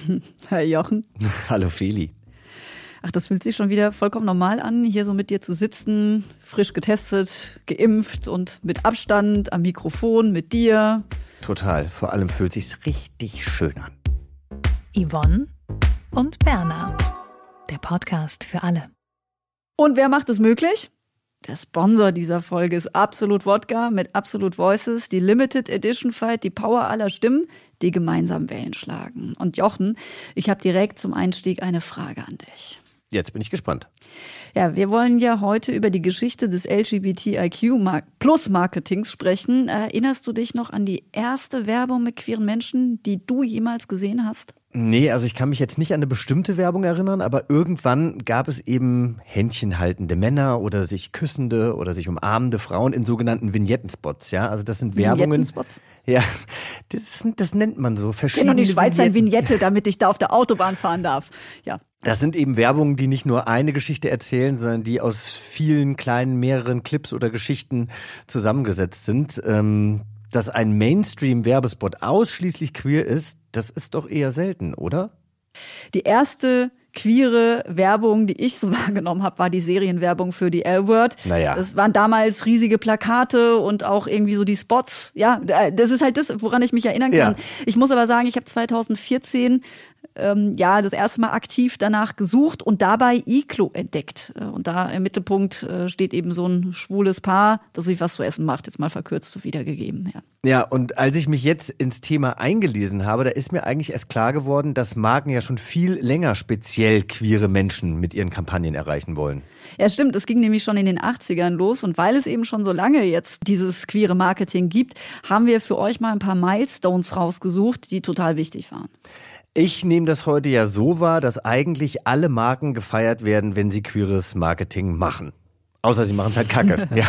Herr Jochen. Hallo Feli. Ach, das fühlt sich schon wieder vollkommen normal an, hier so mit dir zu sitzen, frisch getestet, geimpft und mit Abstand am Mikrofon mit dir. Total. Vor allem fühlt sich's richtig schön an. Yvonne und Berna. Der Podcast für alle. Und wer macht es möglich? Der Sponsor dieser Folge ist Absolut Wodka mit Absolut Voices, die Limited Edition Fight, die Power aller Stimmen, die gemeinsam Wellen schlagen. Und Jochen, ich habe direkt zum Einstieg eine Frage an dich. Jetzt bin ich gespannt. Ja, wir wollen ja heute über die Geschichte des LGBTIQ Plus Marketings sprechen. Erinnerst du dich noch an die erste Werbung mit queeren Menschen, die du jemals gesehen hast? Nee, also ich kann mich jetzt nicht an eine bestimmte Werbung erinnern, aber irgendwann gab es eben händchenhaltende Männer oder sich küssende oder sich umarmende Frauen in sogenannten Vignettenspots, ja? Also das sind Werbungen. Vignettenspots? Ja, das, das nennt man so. Verschiedene Kenn die Schweiz ein Vignette, damit ich da auf der Autobahn fahren darf. Ja. Das sind eben Werbungen, die nicht nur eine Geschichte erzählen, sondern die aus vielen kleinen, mehreren Clips oder Geschichten zusammengesetzt sind. Ähm, dass ein Mainstream-Werbespot ausschließlich queer ist, das ist doch eher selten, oder? Die erste queere Werbung, die ich so wahrgenommen habe, war die Serienwerbung für die L-Word. Naja. Das waren damals riesige Plakate und auch irgendwie so die Spots. Ja, das ist halt das, woran ich mich erinnern kann. Ja. Ich muss aber sagen, ich habe 2014 ähm, ja das erste Mal aktiv danach gesucht und dabei Iglo entdeckt. Äh, und da im Mittelpunkt äh, steht eben so ein schwules Paar, das sich was zu essen macht, jetzt mal verkürzt so wiedergegeben. Ja. ja, und als ich mich jetzt ins Thema eingelesen habe, da ist mir eigentlich erst klar geworden, dass Marken ja schon viel länger speziell queere Menschen mit ihren Kampagnen erreichen wollen. Ja, stimmt. Es ging nämlich schon in den 80ern los. Und weil es eben schon so lange jetzt dieses queere Marketing gibt, haben wir für euch mal ein paar Milestones rausgesucht, die total wichtig waren. Ich nehme das heute ja so wahr, dass eigentlich alle Marken gefeiert werden, wenn sie queeres Marketing machen. Außer sie machen es halt kacke. ja.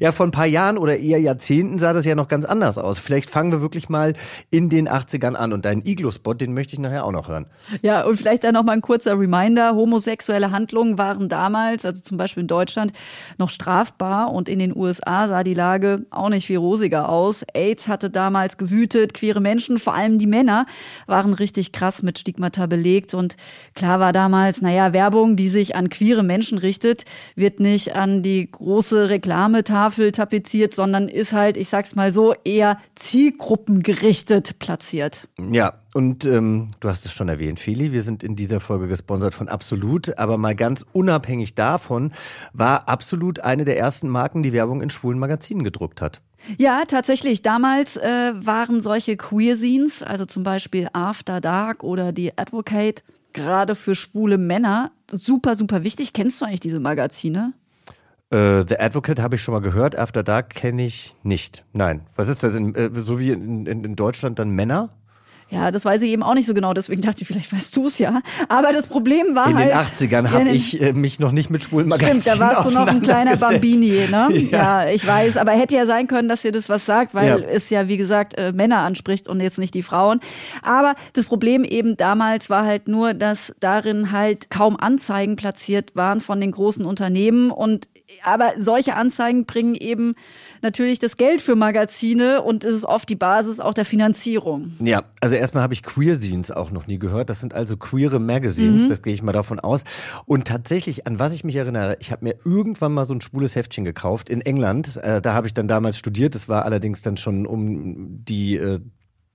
ja, vor ein paar Jahren oder eher Jahrzehnten sah das ja noch ganz anders aus. Vielleicht fangen wir wirklich mal in den 80ern an. Und deinen Iglo-Spot, den möchte ich nachher auch noch hören. Ja, und vielleicht dann noch mal ein kurzer Reminder. Homosexuelle Handlungen waren damals, also zum Beispiel in Deutschland, noch strafbar. Und in den USA sah die Lage auch nicht viel rosiger aus. AIDS hatte damals gewütet. Queere Menschen, vor allem die Männer, waren richtig krass mit Stigmata belegt. Und klar war damals, naja, Werbung, die sich an queere Menschen richtet, wird nicht an die große Reklametafel tapeziert, sondern ist halt, ich sag's mal so, eher zielgruppengerichtet platziert. Ja, und ähm, du hast es schon erwähnt, Feli, wir sind in dieser Folge gesponsert von Absolut, aber mal ganz unabhängig davon war Absolut eine der ersten Marken, die Werbung in schwulen Magazinen gedruckt hat. Ja, tatsächlich. Damals äh, waren solche Queer-Scenes, also zum Beispiel After Dark oder die Advocate, gerade für schwule Männer super, super wichtig. Kennst du eigentlich diese Magazine? Äh, The Advocate habe ich schon mal gehört, After Dark kenne ich nicht. Nein. Was ist das? In, äh, so wie in, in, in Deutschland dann Männer? Ja, das weiß ich eben auch nicht so genau, deswegen dachte ich, vielleicht weißt du es ja. Aber das Problem war in halt. In den 80ern habe ich äh, mich noch nicht mit schwulen Magazinen Stimmt, da warst du noch ein kleiner Bambini, ne? Ja. ja. ich weiß. Aber hätte ja sein können, dass ihr das was sagt, weil ja. es ja, wie gesagt, äh, Männer anspricht und jetzt nicht die Frauen. Aber das Problem eben damals war halt nur, dass darin halt kaum Anzeigen platziert waren von den großen Unternehmen und aber solche Anzeigen bringen eben natürlich das Geld für Magazine und es ist oft die Basis auch der Finanzierung. Ja, also erstmal habe ich Queer-Scenes auch noch nie gehört. Das sind also queere Magazines, mhm. das gehe ich mal davon aus. Und tatsächlich, an was ich mich erinnere, ich habe mir irgendwann mal so ein schwules Heftchen gekauft in England. Äh, da habe ich dann damals studiert. Das war allerdings dann schon um die äh,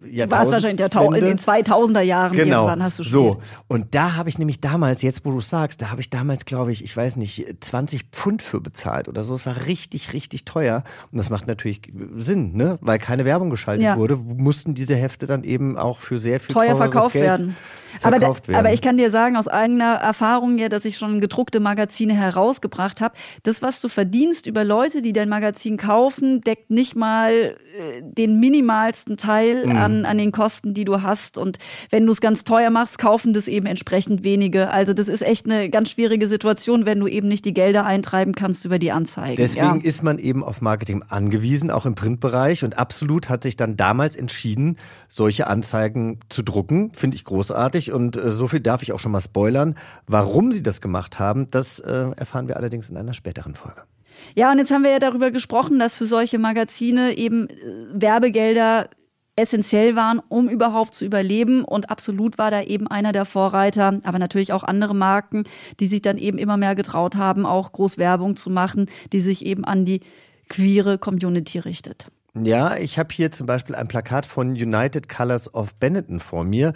Jahrtausend. War es wahrscheinlich der in den 2000er Jahren genau. irgendwann hast du studiert. So, und da habe ich nämlich damals, jetzt wo du sagst, da habe ich damals, glaube ich, ich weiß nicht, 20 Pfund für bezahlt oder so. Es war richtig, richtig teuer. Und das macht natürlich Sinn, ne? Weil keine Werbung geschaltet ja. wurde, mussten diese Hefte dann eben auch für sehr viel teuer verkauft Geld werden. Aber, da, aber ich kann dir sagen, aus eigener Erfahrung ja, dass ich schon gedruckte Magazine herausgebracht habe, das, was du verdienst über Leute, die dein Magazin kaufen, deckt nicht mal äh, den minimalsten Teil mhm. an an, an den Kosten, die du hast. Und wenn du es ganz teuer machst, kaufen das eben entsprechend wenige. Also das ist echt eine ganz schwierige Situation, wenn du eben nicht die Gelder eintreiben kannst über die Anzeigen. Deswegen ja. ist man eben auf Marketing angewiesen, auch im Printbereich. Und absolut hat sich dann damals entschieden, solche Anzeigen zu drucken. Finde ich großartig. Und äh, so viel darf ich auch schon mal spoilern. Warum sie das gemacht haben, das äh, erfahren wir allerdings in einer späteren Folge. Ja, und jetzt haben wir ja darüber gesprochen, dass für solche Magazine eben äh, Werbegelder essentiell waren, um überhaupt zu überleben. Und absolut war da eben einer der Vorreiter, aber natürlich auch andere Marken, die sich dann eben immer mehr getraut haben, auch groß Werbung zu machen, die sich eben an die queere Community richtet. Ja, ich habe hier zum Beispiel ein Plakat von United Colors of Benetton vor mir.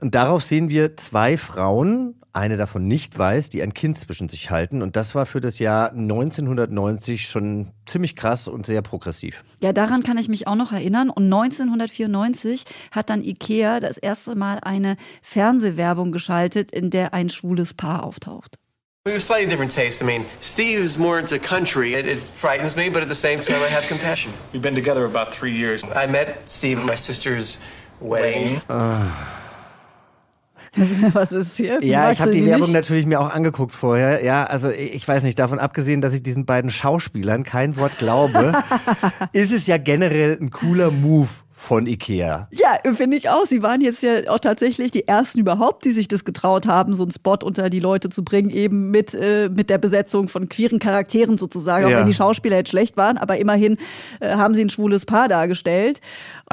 Und darauf sehen wir zwei Frauen, eine davon nicht weiß, die ein Kind zwischen sich halten. Und das war für das Jahr 1990 schon ziemlich krass und sehr progressiv. Ja, daran kann ich mich auch noch erinnern. Und 1994 hat dann IKEA das erste Mal eine Fernsehwerbung geschaltet, in der ein schwules Paar auftaucht. We have slightly different tastes. I mean, Steve is more into country. It, it frightens me, but at the same time, I have compassion. We've been together about three years. I met Steve at my sister's wedding. Was ist hier? Ja, Magst ich habe die Werbung nicht? natürlich mir auch angeguckt vorher. Ja, also ich weiß nicht, davon abgesehen, dass ich diesen beiden Schauspielern kein Wort glaube, ist es ja generell ein cooler Move von Ikea. Ja, finde ich auch. Sie waren jetzt ja auch tatsächlich die ersten überhaupt, die sich das getraut haben, so einen Spot unter die Leute zu bringen, eben mit, äh, mit der Besetzung von queeren Charakteren sozusagen, auch Ja. wenn die Schauspieler jetzt schlecht waren, aber immerhin äh, haben sie ein schwules Paar dargestellt.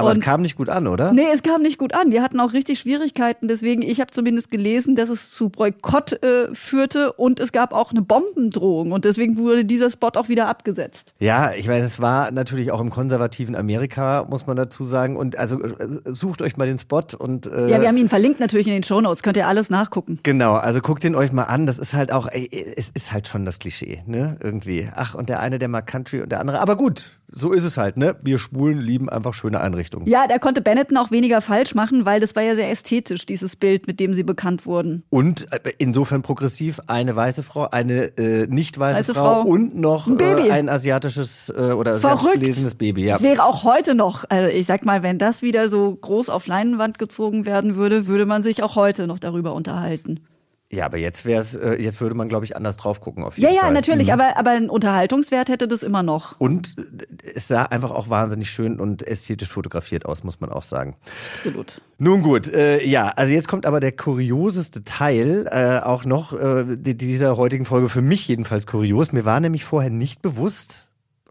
Aber es Und- kam nicht gut an, oder? Nee, es kam nicht gut an. Die hatten auch richtig Schwierigkeiten. Deswegen, ich habe zumindest gelesen, dass es zu Boykott äh, führte und es gab auch eine Bombendrohung. Und deswegen wurde dieser Spot auch wieder abgesetzt. Ja, ich meine, es war natürlich auch im konservativen Amerika, muss man dazu sagen. Und also äh, sucht euch mal den Spot und äh, Ja, wir haben ihn verlinkt natürlich in den Shownotes. Könnt ihr alles nachgucken. Genau, also guckt ihn euch mal an. Das ist halt auch, ey, es ist halt schon das Klischee, ne? Irgendwie. Ach, und der eine, der mag Country und der andere. Aber gut, so ist es halt, ne? Wir Schwulen lieben einfach schöne Einrichtungen. Ja, da konnte Benetton auch weniger falsch machen, weil das war ja sehr ästhetisch, dieses Bild, mit dem sie bekannt wurden. Und äh, insofern progressiv eine weiße Frau, eine äh, nicht weiße Weiße Frau, Frau. und noch Ein Baby. Äh, ein asiatisches äh, oder Verrückt. gelesenes Baby. Ja. Es wäre auch heute noch, also ich sag mal, wenn das wieder so groß auf Leinwand gezogen werden würde, würde man sich auch heute noch darüber unterhalten. Ja, aber jetzt wäre es, äh, jetzt würde man, glaube ich, anders drauf gucken auf Ja, jeden ja, Fall. natürlich, Mhm. aber, aber einen Unterhaltungswert hätte das immer noch. Und äh, es sah einfach auch wahnsinnig schön und ästhetisch fotografiert aus, muss man auch sagen. Absolut. Nun gut, äh, ja, also jetzt kommt aber der kurioseste Teil äh, auch noch äh, die- dieser heutigen Folge, für mich jedenfalls kurios. Mir war nämlich vorher nicht bewusst,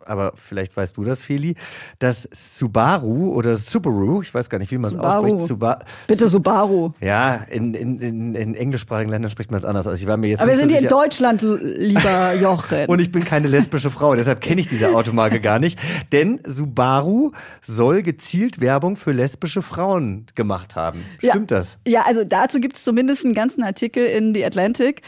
aber vielleicht weißt du das, Feli, dass Subaru oder Subaru, ich weiß gar nicht, wie man es ausspricht, Suba Bitte Subaru. ja, in, in, in, in englischsprachigen Ländern spricht man es anders aus. Ich war mir jetzt Aber wir nicht sind so hier in. Deutschland, lieber Jochen. Und ich bin keine lesbische Frau, deshalb kenne ich diese Automarke gar nicht. Denn Subaru soll gezielt Werbung für lesbische Frauen gemacht haben. Ja. Stimmt das? Ja, also dazu gibt es zumindest einen ganzen Artikel in The Atlantic.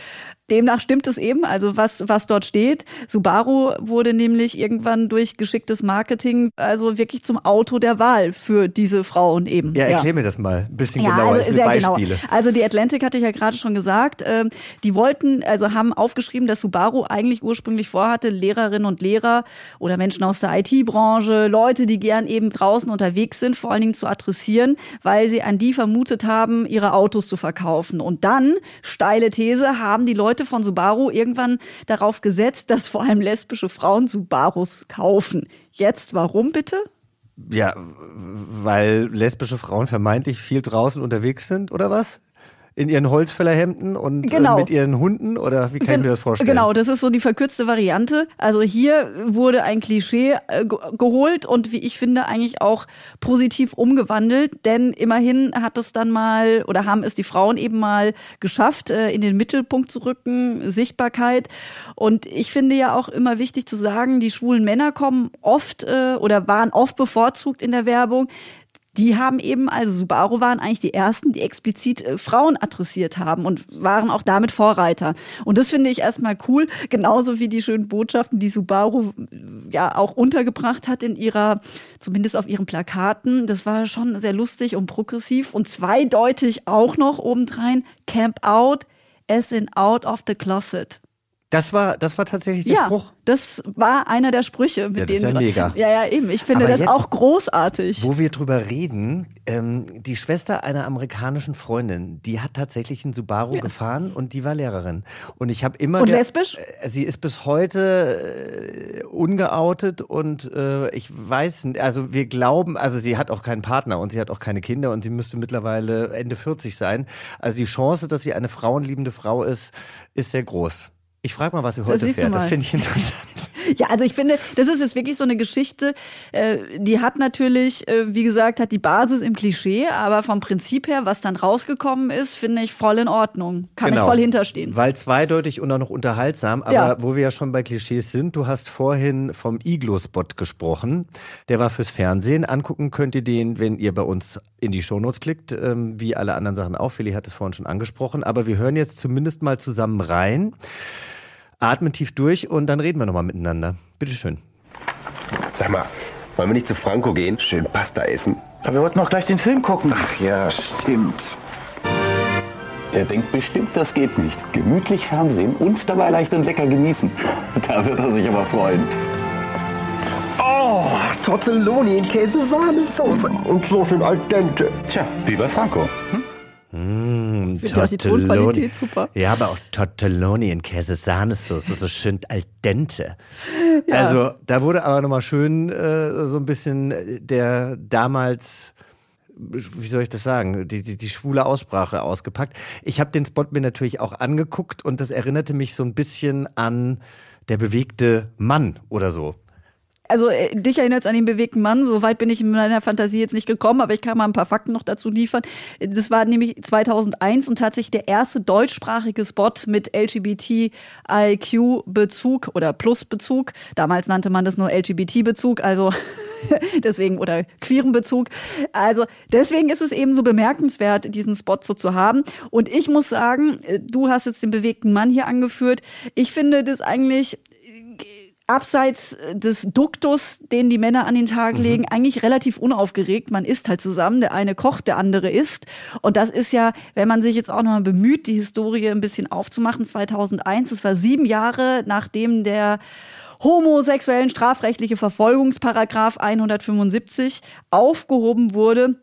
Demnach stimmt es eben, also was, was dort steht. Subaru wurde nämlich irgendwann durch geschicktes Marketing also wirklich zum Auto der Wahl für diese Frauen eben. Ja, erklär mir das mal ein bisschen Ja, genauer. also ich will sehr Beispiele. Genau. Also die Atlantic hatte ich ja gerade schon gesagt. Ähm, die wollten, also haben aufgeschrieben, dass Subaru eigentlich ursprünglich vorhatte, Lehrerinnen und Lehrer oder Menschen aus der IT-Branche, Leute, die gern eben draußen unterwegs sind, vor allen Dingen zu adressieren, weil sie an die vermutet haben, ihre Autos zu verkaufen. Und dann, steile These, haben die Leute von Subaru irgendwann darauf gesetzt, dass vor allem lesbische Frauen Subarus kaufen. Jetzt, warum bitte? Ja, weil lesbische Frauen vermeintlich viel draußen unterwegs sind, oder was? In ihren Holzfällerhemden und Genau. äh, mit ihren Hunden? Oder wie kann ich mir das vorstellen? Genau, das ist so die verkürzte Variante. Also hier wurde ein Klischee äh, ge- geholt und wie ich finde eigentlich auch positiv umgewandelt, denn immerhin hat es dann mal oder haben es die Frauen eben mal geschafft, äh, in den Mittelpunkt zu rücken, Sichtbarkeit. Und ich finde ja auch immer wichtig zu sagen, die schwulen Männer kommen oft äh, oder waren oft bevorzugt in der Werbung. Die haben eben, also Subaru waren eigentlich die ersten, die explizit äh, Frauen adressiert haben und waren auch damit Vorreiter. Und das finde ich erstmal cool, genauso wie die schönen Botschaften, die Subaru äh, ja auch untergebracht hat in ihrer, zumindest auf ihren Plakaten. Das war schon sehr lustig und progressiv und zweideutig auch noch obendrein, Camp Out as in Out of the Closet. Das war, das war tatsächlich der ja, Spruch. das war einer der Sprüche, mit Ja, das ist denen ja mega. Ja, ja, eben. Ich finde Aber das jetzt- auch großartig. Wo wir drüber reden, ähm, die Schwester einer amerikanischen Freundin, die hat tatsächlich einen Subaru gefahren und die war Lehrerin. Und ich habe immer. Und lesbisch? Äh, Sie ist bis heute äh, ungeoutet und äh, ich weiß, also wir glauben, also sie hat auch keinen Partner und sie hat auch keine Kinder und sie müsste mittlerweile Ende 40 sein. Also die Chance, dass sie eine frauenliebende Frau ist, ist sehr groß. Ich frage mal, was sie heute fährt. Das finde ich interessant. Ja, also ich finde, das ist jetzt wirklich so eine Geschichte, äh, die hat natürlich, äh, wie gesagt, hat die Basis im Klischee, aber vom Prinzip her, was dann rausgekommen ist, finde ich voll in Ordnung. Kann Genau. ich voll hinterstehen. Weil zweideutig und auch noch unterhaltsam. Aber Ja. wo wir ja schon bei Klischees sind, du hast vorhin vom Iglo-Spot gesprochen. Der war fürs Fernsehen. Angucken könnt ihr den, wenn ihr bei uns in die Shownotes klickt, ähm, wie alle anderen Sachen auch. Feli hat es vorhin schon angesprochen. Aber wir hören jetzt zumindest mal zusammen rein, atmen tief durch und dann reden wir nochmal miteinander. Bitteschön. Sag mal, wollen wir nicht zu Franco gehen? Schön Pasta essen. Aber wir wollten noch gleich den Film gucken. Ach ja, stimmt. Er denkt bestimmt, das geht nicht. Gemütlich Fernsehen und dabei leicht und lecker genießen. Da wird er sich aber freuen. Oh, Tortelloni in Käse-Sahnesoße. Und so schön al dente. Tja, wie bei Franco. Hm? Ich finde auch die Tonqualität super. Ja, aber auch Tortelloni in Käse-Sahnesoße, so schön al dente. Also, da wurde aber nochmal schön äh, so ein bisschen der damals, wie soll ich das sagen, die, die, die schwule Aussprache ausgepackt. Ich habe den Spot mir natürlich auch angeguckt und das erinnerte mich so ein bisschen an der bewegte Mann oder so. Also äh, dich erinnert es an den bewegten Mann. So weit bin ich in meiner Fantasie jetzt nicht gekommen, aber ich kann mal ein paar Fakten noch dazu liefern. Das war nämlich 2001 und tatsächlich der erste deutschsprachige Spot mit LGBTIQ-Bezug oder Plus-Bezug. Damals nannte man das nur LGBT-Bezug, also deswegen oder queeren Bezug. Also deswegen ist es eben so bemerkenswert, diesen Spot so zu haben. Und ich muss sagen, äh, du hast jetzt den bewegten Mann hier angeführt. Ich finde das eigentlich abseits des Duktus, den die Männer an den Tag legen, eigentlich relativ unaufgeregt. Man isst halt zusammen, der eine kocht, der andere isst. Und das ist ja, wenn man sich jetzt auch nochmal bemüht, die Historie ein bisschen aufzumachen, 2001, das war sieben Jahre nachdem der homosexuellen strafrechtliche Verfolgungsparagraph 175 aufgehoben wurde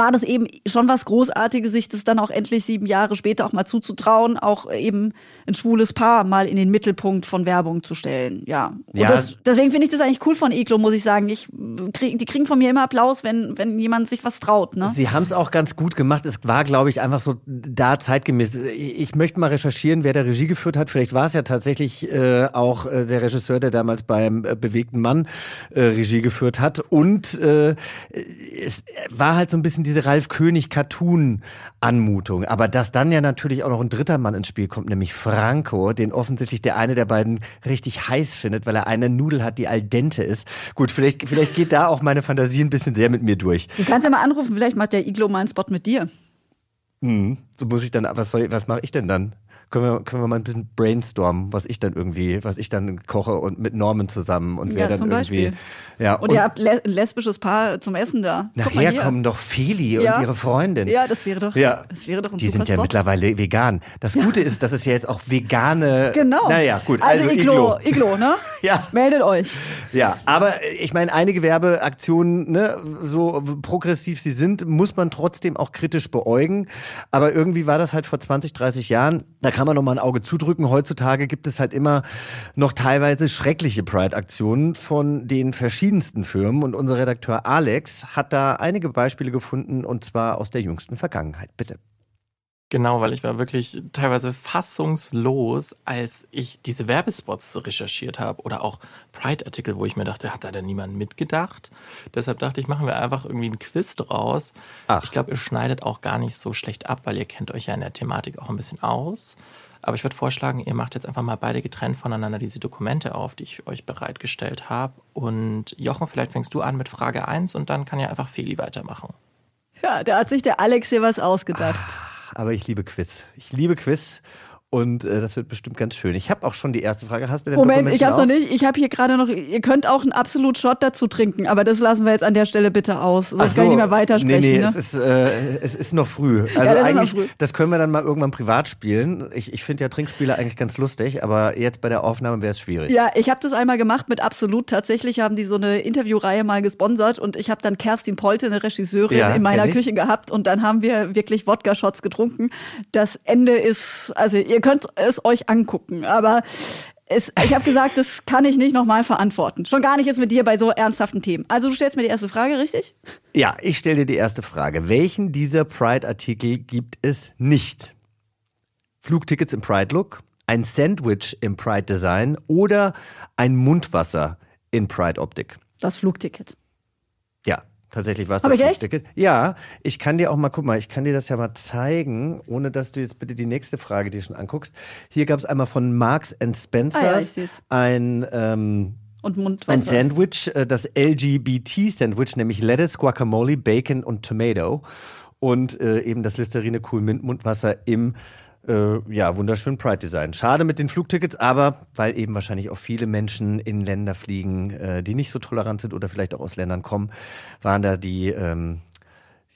war das eben schon was Großartiges, sich das dann auch endlich sieben Jahre später auch mal zuzutrauen, auch eben ein schwules Paar mal in den Mittelpunkt von Werbung zu stellen. Ja. Und Ja. das, deswegen finde ich das eigentlich cool von Iglo, muss ich sagen. Ich krieg, die kriegen von mir immer Applaus, wenn, wenn jemand sich was traut. Ne? Sie haben es auch ganz gut gemacht. Es war, glaube ich, einfach so da zeitgemäß. Ich möchte mal recherchieren, wer da Regie geführt hat. Vielleicht war es ja tatsächlich äh, auch äh, der Regisseur, der damals beim äh, bewegten Mann äh, Regie geführt hat. Und äh, es war halt so ein bisschen diese Ralf König Cartoon Anmutung. Aber dass dann ja natürlich auch noch ein dritter Mann ins Spiel kommt, nämlich Franco, den offensichtlich der eine der beiden richtig heiß findet, weil er eine Nudel hat, die al dente ist. Gut, vielleicht, vielleicht geht da auch meine Fantasie ein bisschen sehr mit mir durch. Du kannst ja mal anrufen, vielleicht macht der Iglo mal einen Spot mit dir. So muss ich dann, was soll, was mache ich denn dann? Können wir, können wir mal ein bisschen brainstormen, was ich dann irgendwie, was ich dann koche und mit Norman zusammen und wer Ja, dann zum irgendwie. Beispiel. Ja, Und, ihr habt le ein lesbisches Paar zum Essen da. Nachher kommen doch Feli Ja. und ihre Freundin. Ja, das wäre doch, Ja. das wäre doch ein Die sind ja Spot. mittlerweile vegan. Das Gute ist, dass es ja jetzt auch vegane. Genau. Naja, gut. Also, Also, Iglo, Iglo, ne? Ja. Meldet euch. Ja, aber ich meine, einige Werbeaktionen, ne, so progressiv sie sind, muss man trotzdem auch kritisch beäugen. Aber irgendwie war das halt vor 20, 30 Jahren, da kann man noch mal ein Auge zudrücken. Heutzutage gibt es halt immer noch teilweise schreckliche Pride-Aktionen von den verschiedensten Firmen. Und unser Redakteur Alex hat da einige Beispiele gefunden, und zwar aus der jüngsten Vergangenheit. Bitte. Genau, weil ich war wirklich teilweise fassungslos, als ich diese Werbespots recherchiert habe oder auch Pride-Artikel, wo ich mir dachte, hat da denn niemand mitgedacht? Deshalb dachte ich, machen wir einfach irgendwie einen Quiz draus. Ach. Ich glaube, ihr schneidet auch gar nicht so schlecht ab, weil ihr kennt euch ja in der Thematik auch ein bisschen aus. Aber ich würde vorschlagen, ihr macht jetzt einfach mal beide getrennt voneinander diese Dokumente auf, die ich euch bereitgestellt habe. Und Jochen, vielleicht fängst du an mit Frage 1 und dann kann ja einfach Feli weitermachen. Ja, da hat sich der Alex hier was ausgedacht. Aber ich liebe Quiz. Ich liebe Quiz. Und äh, das wird bestimmt ganz schön. Ich habe auch schon die erste Frage. Hast du denn Moment, ich hab's schon noch nicht. Ich habe hier gerade noch, ihr könnt auch einen absolut Shot dazu trinken, aber das lassen wir jetzt an der Stelle bitte aus. Sonst Ach kann ich so. nicht mehr weitersprechen. Nee, nee, ne? es, ist, äh, es ist noch früh. Also das ist noch eigentlich, früh. das können wir dann mal irgendwann privat spielen. Ich, ich finde ja Trinkspiele eigentlich ganz lustig, aber jetzt bei der Aufnahme wäre es schwierig. Ja, ich habe das einmal gemacht mit Absolut. Tatsächlich haben die so eine Interviewreihe mal gesponsert und ich habe dann Kerstin Polte, eine Regisseurin, Ja, in meiner. Küche gehabt und dann haben wir wirklich Wodka-Shots getrunken. Das Ende ist, also ihr könnt es euch angucken, aber es, ich habe gesagt, das kann ich nicht nochmal verantworten. Schon gar nicht jetzt mit dir bei so ernsthaften Themen. Also du stellst mir die erste Frage, richtig? Ja, ich stelle dir die erste Frage. Welchen dieser Pride-Artikel gibt es nicht? Flugtickets im Pride-Look, ein Sandwich im Pride-Design oder ein Mundwasser in Pride-Optik? Das Flugticket. Ja, tatsächlich war es das? Flugticket. Ja, ich kann dir auch mal, guck mal, ich kann dir das ja mal zeigen, ohne dass du jetzt bitte die nächste Frage dir schon anguckst. Hier gab es einmal von Marks and Spencer Ah ja, ein ähm, Und ein Mundwasser. Sandwich, äh, das LGBT-Sandwich, nämlich Lettuce, Guacamole, Bacon und Tomato. Und äh, eben das Listerine Cool Mint Mundwasser im äh, ja, wunderschönen Pride-Design. Schade mit den Flugtickets, aber weil eben wahrscheinlich auch viele Menschen in Länder fliegen, äh, die nicht so tolerant sind oder vielleicht auch aus Ländern kommen, waren da die, ähm,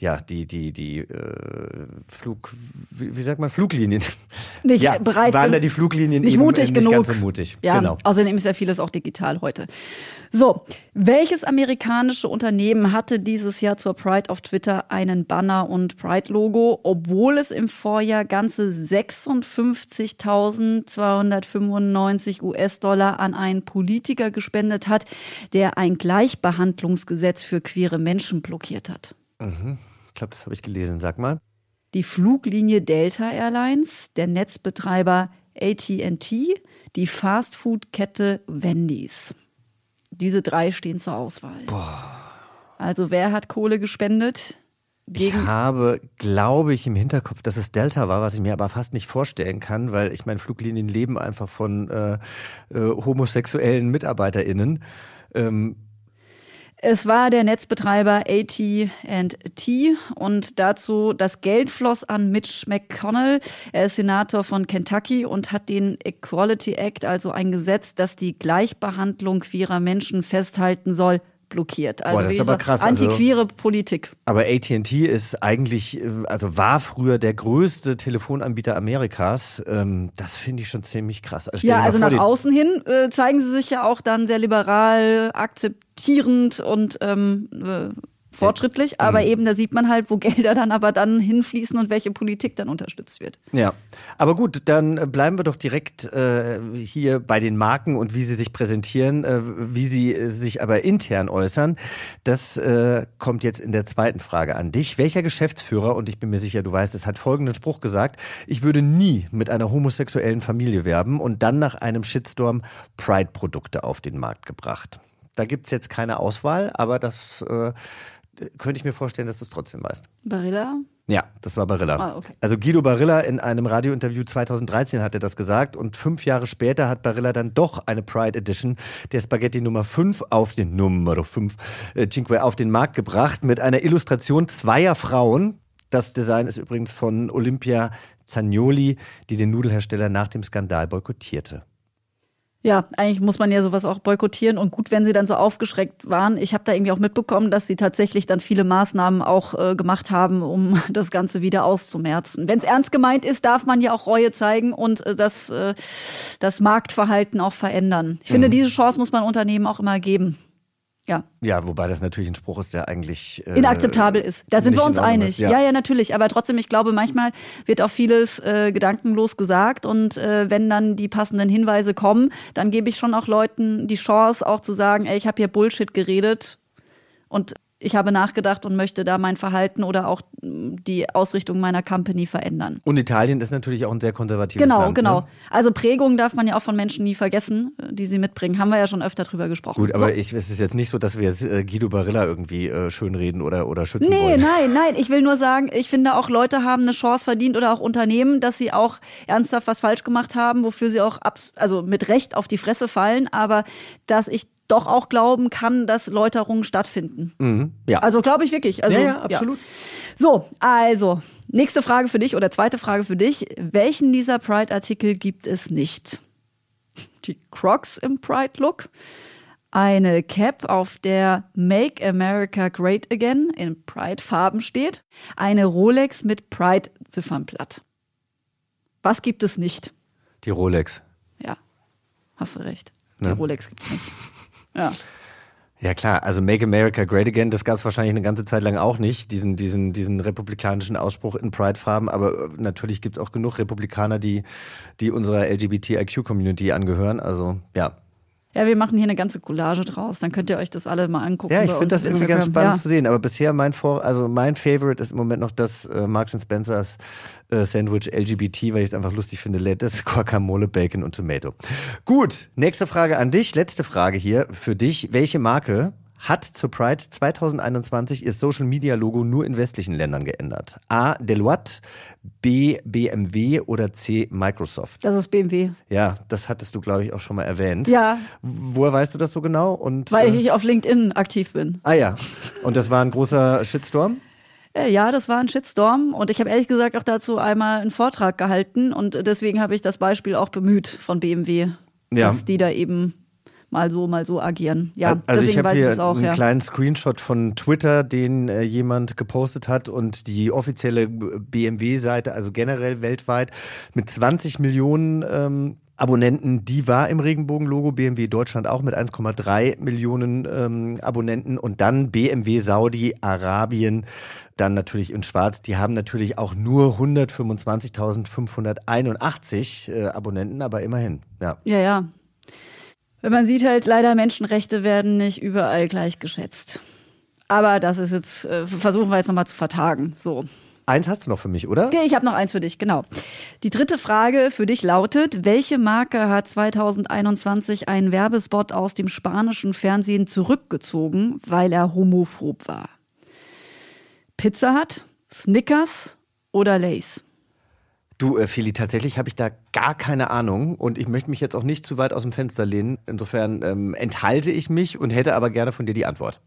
ja, die, die, die äh, Flug, wie, wie sagt man, Fluglinien. Nicht ja, bereit waren da die Fluglinien nicht mutig nicht genug. ganz so mutig. Ja, genau. außerdem ist ja vieles auch digital heute. So, welches amerikanische Unternehmen hatte dieses Jahr zur Pride auf Twitter einen Banner und Pride-Logo, obwohl es im Vorjahr ganze 56.295 US-Dollar an einen Politiker gespendet hat, der ein Gleichbehandlungsgesetz für queere Menschen blockiert hat? Ich glaube, das habe ich gelesen. Sag mal. die Fluglinie Delta Airlines, der Netzbetreiber AT&T, die Fastfood-Kette Wendy's. Diese drei stehen zur Auswahl. Also wer hat Kohle gespendet? Ich habe, glaube ich, im Hinterkopf, dass es Delta war, was ich mir aber fast nicht vorstellen kann, weil ich meine, Fluglinien leben einfach von äh, äh, homosexuellen MitarbeiterInnen. Ähm, Es war der Netzbetreiber AT&T und dazu das Geld floss an Mitch McConnell. Er ist Senator von Kentucky und hat den Equality Act, also ein Gesetz, das die Gleichbehandlung queerer Menschen festhalten soll, blockiert. Also Boah, das ist aber krass, also- antiqueere Politik. aber AT&T ist eigentlich, äh, also war früher der größte Telefonanbieter Amerikas. Ähm, das finde ich schon ziemlich krass. dir Ja, also nach außen hin äh, zeigen sie sich ja auch dann sehr liberal, akzeptierend und ähm, äh, fortschrittlich. Aber Mhm. eben da sieht man halt, wo Gelder dann aber dann hinfließen und welche Politik dann unterstützt wird. Ja, aber gut, dann äh, bleiben wir doch direkt äh, hier bei den Marken und wie sie sich präsentieren, äh, wie sie äh, sich aber intern äußern. Das äh, kommt jetzt in der zweiten Frage an dich. Welcher Geschäftsführer, und ich bin mir sicher, du weißt, es hat folgenden Spruch gesagt, ich würde nie mit einer homosexuellen Familie werben und dann nach einem Shitstorm Pride-Produkte auf den Markt gebracht. Da gibt's jetzt keine Auswahl, aber das äh, könnte ich mir vorstellen, dass du es trotzdem weißt. Barilla? Ja, das war Barilla. Ah, okay. Also Guido Barilla in einem Radiointerview 2013 hat er das gesagt und fünf Jahre später hat Barilla dann doch eine Pride Edition der Spaghetti Nummer 5 auf den Nummer 5 äh, Cinque auf den Markt gebracht mit einer Illustration zweier Frauen. Das Design ist übrigens von Olympia Zagnoli, die den Nudelhersteller nach dem Skandal boykottierte. Ja, eigentlich muss man ja sowas auch boykottieren. Und gut, wenn sie dann so aufgeschreckt waren. Ich habe da irgendwie auch mitbekommen, dass sie tatsächlich dann viele Maßnahmen auch äh, gemacht haben, um das Ganze wieder auszumerzen. Wenn es ernst gemeint ist, darf man ja auch Reue zeigen und äh, das, äh, das Marktverhalten auch verändern. Ich Mhm. finde, diese Chance muss man Unternehmen auch immer geben. Ja, Ja, wobei das natürlich ein Spruch ist, der eigentlich äh, inakzeptabel ist. Da sind wir uns einig. ist, Ja. ja, natürlich. Aber trotzdem, ich glaube, manchmal wird auch vieles äh, gedankenlos gesagt. Und äh, wenn dann die passenden Hinweise kommen, dann gebe ich schon auch Leuten die Chance, auch zu sagen, ey, ich habe hier Bullshit geredet und ich habe nachgedacht und möchte da mein Verhalten oder auch mh, die Ausrichtung meiner Company verändern. Und Italien ist natürlich auch ein sehr konservatives Genau, Land. genau. Ne? Also Prägung darf man ja auch von Menschen nie vergessen, die sie mitbringen. Haben wir ja schon öfter drüber gesprochen. Gut, aber So. ich, es ist jetzt nicht so, dass wir jetzt, äh, Guido Barilla irgendwie äh, schönreden oder, oder schützen Nee, wollen. nein, nein. Ich will nur sagen, ich finde auch Leute haben eine Chance verdient oder auch Unternehmen, dass sie auch ernsthaft was falsch gemacht haben, wofür sie auch also mit Recht auf die Fresse fallen, aber dass ich doch auch glauben kann, dass Läuterungen stattfinden. Mhm, ja. Also glaube ich wirklich. Also, ja, ja, absolut. So, also, nächste Frage für dich oder zweite Frage für dich. Welchen dieser Pride-Artikel gibt es nicht? Die Crocs im Pride-Look, eine Cap, auf der Make America Great Again in Pride-Farben steht, eine Rolex mit Pride-Ziffernblatt. Was gibt es nicht? Die Rolex. Ja, hast du recht. Die Ne? Rolex gibt es nicht. Ja. Ja klar, also Make America Great Again, das gab es wahrscheinlich eine ganze Zeit lang auch nicht, diesen, diesen, diesen republikanischen Ausspruch in Pride-Farben, aber äh, natürlich gibt es auch genug Republikaner, die, die unserer LGBTIQ-Community angehören. Also ja, Ja, wir machen hier eine ganze Collage draus. Dann könnt ihr euch das alle mal angucken. Ja, ich finde das irgendwie ganz spannend Ja. zu sehen. Aber bisher mein Vor also mein Favorite ist im Moment noch das äh, Marks Spencers äh, Sandwich LGBT, weil ich es einfach lustig finde. Lettuce, Guacamole, Bacon und Tomato. Gut, nächste Frage an dich. Letzte Frage hier für dich. Welche Marke hat zur Pride 2021 ihr Social Media Logo nur in westlichen Ländern geändert? A. Deloitte, B. BMW oder C. Microsoft? Das ist BMW. Ja, das hattest du, glaube ich, auch schon mal erwähnt. Ja, Woher weißt du das so genau? Und, weil äh, ich auf LinkedIn aktiv bin. Ah ja. Und das war ein großer Shitstorm? Äh, Ja, das war ein Shitstorm und ich habe ehrlich gesagt auch dazu einmal einen Vortrag gehalten und deswegen habe ich das Beispiel auch bemüht von BMW, Ja. dass die da eben mal so, mal so agieren. Ja, also ich deswegen habe weiß ich hier es auch, einen ja. kleinen Screenshot von Twitter, den äh, jemand gepostet hat und die offizielle BMW-Seite, also generell weltweit, mit 20 Millionen ähm, Abonnenten, die war im Regenbogen-Logo, BMW Deutschland auch mit 1,3 Millionen ähm, Abonnenten und dann BMW Saudi-Arabien, dann natürlich in Schwarz, die haben natürlich auch nur 125.581 äh, Abonnenten, aber immerhin, ja. Ja, ja. Wenn man sieht halt, leider Menschenrechte werden nicht überall gleich geschätzt. Aber das ist jetzt, äh, versuchen wir jetzt nochmal zu vertagen. So. Eins hast du noch für mich, oder? Okay, ich habe noch eins für dich, genau. Die dritte Frage für dich lautet: Welche Marke hat 2021 einen Werbespot aus dem spanischen Fernsehen zurückgezogen, weil er homophob war? Pizza Hut, Snickers oder Lays? Du, äh, Feli, tatsächlich habe ich da gar keine Ahnung und ich möchte mich jetzt auch nicht zu weit aus dem Fenster lehnen. Insofern ähm, enthalte ich mich und hätte aber gerne von dir die Antwort.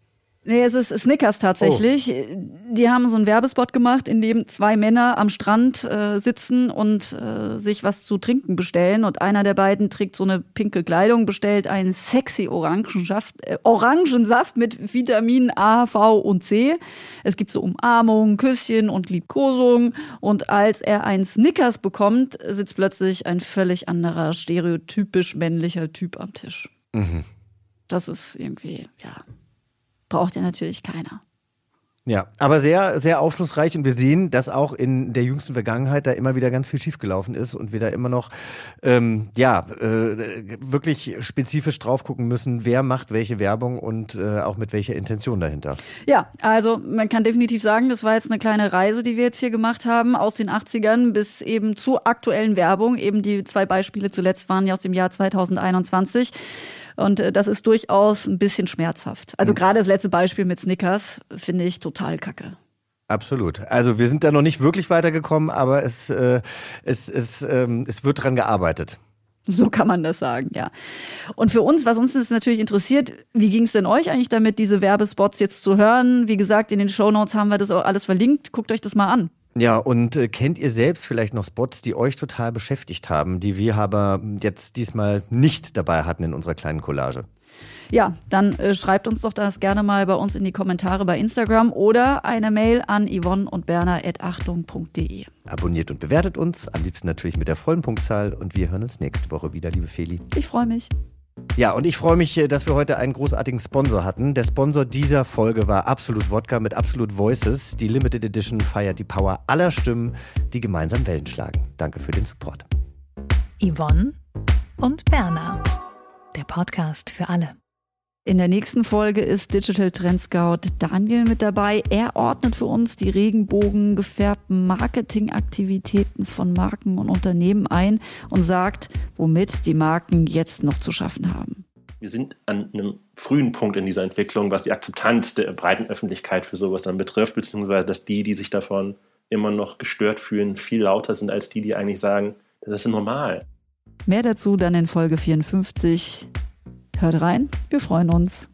Nee, es ist Snickers tatsächlich. Die haben so einen Werbespot gemacht, in dem zwei Männer am Strand äh, sitzen und äh, sich was zu trinken bestellen. Und einer der beiden trägt so eine pinke Kleidung, bestellt einen sexy Orangensaft, äh, Orangensaft mit Vitaminen A, V und C. Es gibt so Umarmungen, Küsschen und Liebkosungen. Und als er einen Snickers bekommt, sitzt plötzlich ein völlig anderer, stereotypisch männlicher Typ am Tisch. Das ist irgendwie, ja, braucht ja natürlich keiner. Ja, aber sehr, sehr aufschlussreich und wir sehen, dass auch in der jüngsten Vergangenheit da immer wieder ganz viel schiefgelaufen ist und wir da immer noch, ähm, ja, äh, wirklich spezifisch drauf gucken müssen, wer macht welche Werbung und äh, auch mit welcher Intention dahinter. Ja, also man kann definitiv sagen, das war jetzt eine kleine Reise, die wir jetzt hier gemacht haben, aus den 80ern bis eben zur aktuellen Werbung. Eben die zwei Beispiele zuletzt waren ja aus dem Jahr 2021. Und äh, das ist durchaus ein bisschen schmerzhaft. Also gerade das letzte Beispiel mit Snickers finde ich total kacke. Absolut. Also wir sind da noch nicht wirklich weitergekommen, aber es, äh, es, es, ähm, es wird dran gearbeitet. So kann man das sagen, ja. Und für uns, was uns das natürlich interessiert, wie ging es denn euch eigentlich damit, diese Werbespots jetzt zu hören? Wie gesagt, in den Shownotes haben wir das auch alles verlinkt. Guckt euch das mal an. Ja, und äh, kennt ihr selbst vielleicht noch Spots, die euch total beschäftigt haben, die wir aber jetzt diesmal nicht dabei hatten in unserer kleinen Collage? Ja, dann äh, schreibt uns doch das gerne mal bei uns in die Kommentare bei Instagram oder eine Mail an yvonne und berner.achtung.de. Abonniert und bewertet uns, am liebsten natürlich mit der vollen Punktzahl und wir hören uns nächste Woche wieder, liebe Feli. Ich freue mich. Ja, und ich freue mich, äh, dass wir heute einen großartigen Sponsor hatten. Der Sponsor dieser Folge war Absolut Wodka mit Absolut Voices. Die Limited Edition feiert die Power aller Stimmen, die gemeinsam Wellen schlagen. Danke für den Support. Yvonne und Berna. Der Podcast für alle. In der nächsten Folge ist Digital Trend Scout Daniel mit dabei. Er ordnet für uns die regenbogengefärbten Marketingaktivitäten von Marken und Unternehmen ein und sagt, womit die Marken jetzt noch zu schaffen haben. wir sind an einem frühen Punkt in dieser Entwicklung, was die Akzeptanz der breiten Öffentlichkeit für sowas dann betrifft, beziehungsweise dass die, die sich davon immer noch gestört fühlen, viel lauter sind als die, die eigentlich sagen, das ist normal. Mehr dazu dann in Folge 54. Hört rein, wir freuen uns.